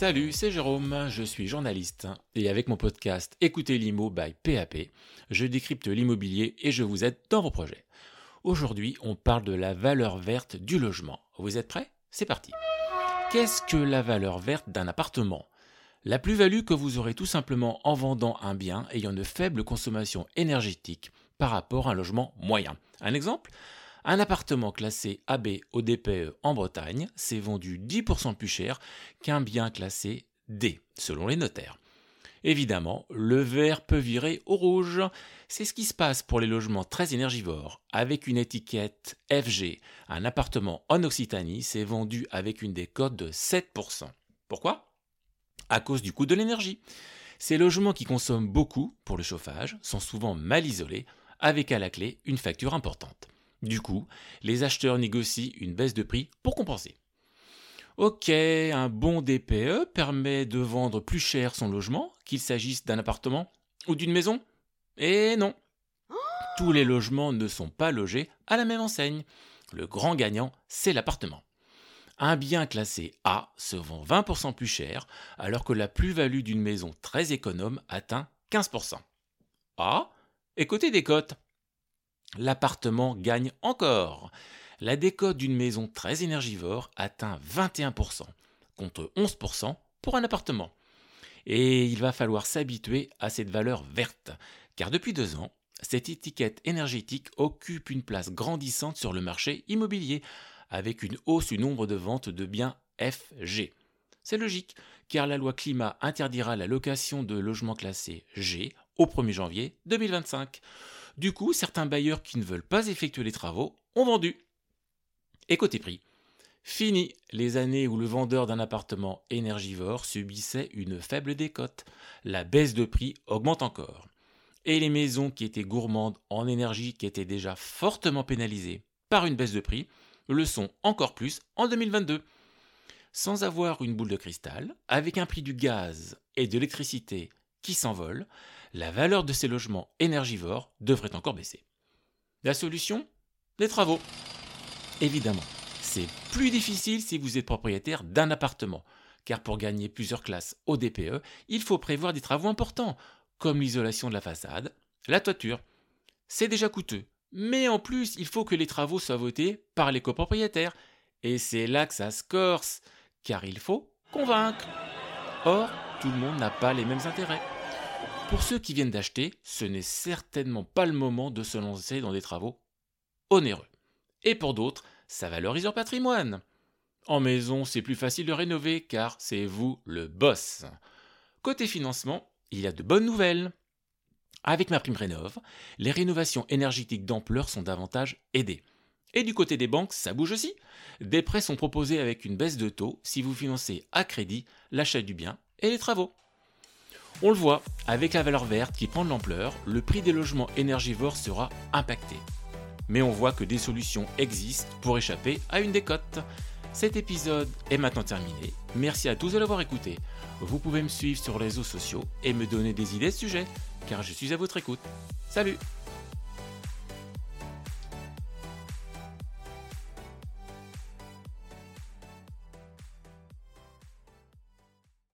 Salut, c'est Jérôme, je suis journaliste et avec mon podcast Écoutez l'IMO by PAP, je décrypte l'immobilier et je vous aide dans vos projets. Aujourd'hui, on parle de la valeur verte du logement. Vous êtes prêts? C'est parti. Qu'est-ce que la valeur verte d'un appartement? La plus-value que vous aurez tout simplement en vendant un bien ayant de faibles consommations énergétiques par rapport à un logement moyen. Un exemple? Un appartement classé AB au DPE en Bretagne s'est vendu 10% plus cher qu'un bien classé D, selon les notaires. Évidemment, le vert peut virer au rouge. C'est ce qui se passe pour les logements très énergivores. Avec une étiquette FG, un appartement en Occitanie s'est vendu avec une décote de 7%. Pourquoi? À cause du coût de l'énergie. Ces logements qui consomment beaucoup pour le chauffage sont souvent mal isolés, avec à la clé une facture importante. Du coup, les acheteurs négocient une baisse de prix pour compenser. Ok, un bon DPE permet de vendre plus cher son logement, qu'il s'agisse d'un appartement ou d'une maison Eh non Tous les logements ne sont pas logés à la même enseigne. Le grand gagnant, c'est l'appartement. Un bien classé A se vend 20% plus cher, alors que la plus-value d'une maison très économe atteint 15%. Ah Et côté des cotes l'appartement gagne encore. La décote d'une maison très énergivore atteint 21%, contre 11% pour un appartement. Et il va falloir s'habituer à cette valeur verte, car depuis deux ans, cette étiquette énergétique occupe une place grandissante sur le marché immobilier, avec une hausse du nombre de ventes de biens FG. C'est logique, car la loi climat interdira la location de logements classés G au 1er janvier 2025. Du coup, certains bailleurs qui ne veulent pas effectuer les travaux ont vendu. Et côté prix, fini les années où le vendeur d'un appartement énergivore subissait une faible décote. La baisse de prix augmente encore. Et les maisons qui étaient gourmandes en énergie, qui étaient déjà fortement pénalisées par une baisse de prix, le sont encore plus en 2022. Sans avoir une boule de cristal, avec un prix du gaz et de l'électricité qui s'envole, la valeur de ces logements énergivores devrait encore baisser. La solution? Les travaux. Évidemment, c'est plus difficile si vous êtes propriétaire d'un appartement, car pour gagner plusieurs classes au DPE, il faut prévoir des travaux importants, comme l'isolation de la façade, la toiture. C'est déjà coûteux, mais en plus, il faut que les travaux soient votés par les copropriétaires, et c'est là que ça se corse, car il faut convaincre. Or, tout le monde n'a pas les mêmes intérêts. Pour ceux qui viennent d'acheter, ce n'est certainement pas le moment de se lancer dans des travaux onéreux. Et pour d'autres, ça valorise leur patrimoine. En maison, c'est plus facile de rénover car c'est vous le boss. Côté financement, il y a de bonnes nouvelles. Avec ma prime rénov, les rénovations énergétiques d'ampleur sont davantage aidées. Et du côté des banques, ça bouge aussi. Des prêts sont proposés avec une baisse de taux si vous financez à crédit l'achat du bien et les travaux. On le voit, avec la valeur verte qui prend de l'ampleur, le prix des logements énergivores sera impacté. Mais on voit que des solutions existent pour échapper à une décote. Cet épisode est maintenant terminé. Merci à tous de l'avoir écouté. Vous pouvez me suivre sur les réseaux sociaux et me donner des idées de sujets, car je suis à votre écoute. Salut